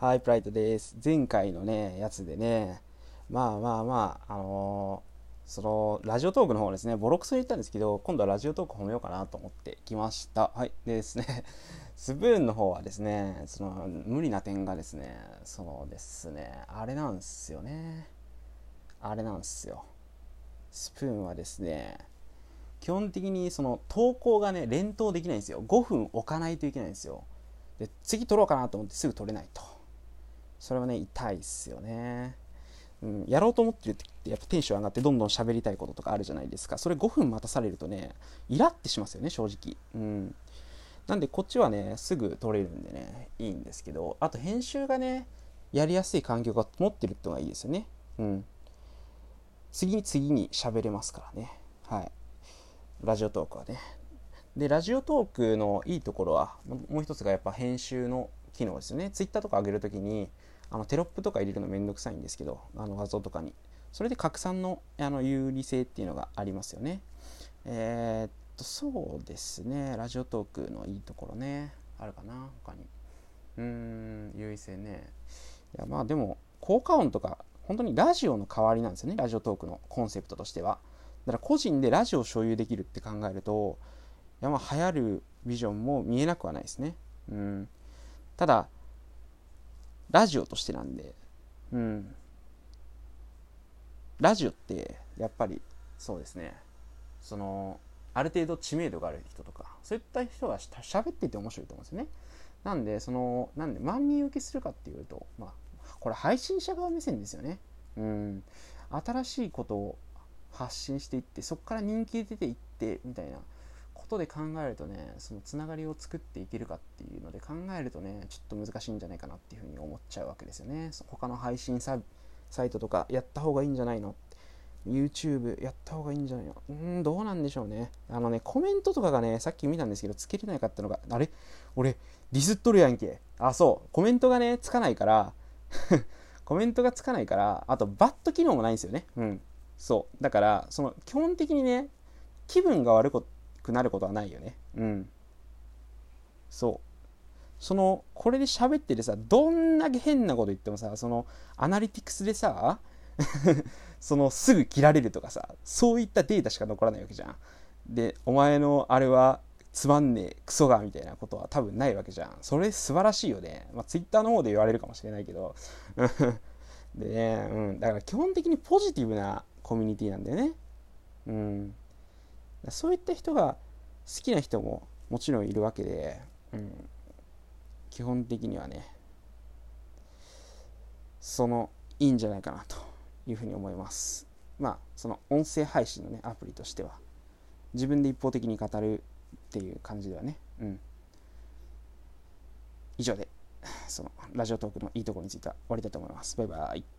はい、プライトです。前回のね、やつでね、まあまあまあ、あのー、その、ラジオトークの方ですね、ボロクソに言ったんですけど、今度はラジオトーク褒めようかなと思ってきました。はい。でですね、スプーンの方はですね、その、無理な点がですね、そのですね、あれなんですよね。あれなんですよ。スプーンはですね、基本的にその投稿がね、連投できないんですよ。5分置かないといけないんですよ。で、次撮ろうかなと思ってすぐ撮れないと。それはね痛いっすよね、うん、やろうと思ってるってやっぱテンション上がってどんどん喋りたいこととかあるじゃないですか。それ5分待たされるとねイラってしますよね正直。うん。なんでこっちはねすぐ撮れるんでねいいんですけどあと編集がねやりやすい環境が持ってるってのがいいですよね。うん。次に次に喋れますからね。はい。ラジオトークはね。でラジオトークのいいところはもう一つがやっぱ編集の機能ですよね。ツイッターとか上げるときにあのテロップとか入れるのめんどくさいんですけどあの画像とかに。それで拡散のあの有利性っていうのがありますよね。えー、っとそうですね。ラジオトークのいいところね。あるかな他に。うーん優位性ね。いやまあでも効果音とか本当にラジオの代わりなんですよね。ラジオトークのコンセプトとしては。だから個人でラジオを所有できるって考えるといやまあ流行るビジョンも見えなくはないですね。うん。ただラジオとしてなんで、うん。ラジオってやっぱりそうですね、その、ある程度知名度がある人とか、そういった人がしゃべってて面白いと思うんですよね。なんで、その、なんで万人受けするかっていうと、まあ、これ配信者側目線ですよね。うん。新しいことを発信していって、そこから人気出ていって、みたいな。ことで考えるとねそのつながりを作っていけるかっていうので考えるとねちょっと難しいんじゃないかなっていうふうに思っちゃうわけですよね。他の配信サイトとかやった方がいいんじゃないの？YouTube やった方がいいんじゃないの？うんどうなんでしょうね。あのねコメントとかがねさっき見たんですけどつけれないかったのがあれ？俺ディスっとるやんけ。あそう。コメントがねつかないから コメントがつかないからあとバット機能もないんですよね。うん。そう。だからその基本的にね気分が悪くくなることはないよね。うん。そう。その、これで喋っててさ、どんだけ変なこと言ってもさ、その、アナリティクスでさ、その、すぐ切られるとかさ、そういったデータしか残らないわけじゃん。で、お前のあれは、つまんねえ、クソが、みたいなことは多分ないわけじゃん。それ素晴らしいよね。まあ、ツイッターの方で言われるかもしれないけど。でね、うん。だから基本的にポジティブなコミュニティなんだよね。うん。そういった人が好きな人ももちろんいるわけで、うん、基本的にはねそのいいんじゃないかなというふうに思います。まあその音声配信のねアプリとしては自分で一方的に語るっていう感じではねうん。以上でそのラジオトークのいいところについては終わりたいと思います。バイバイ。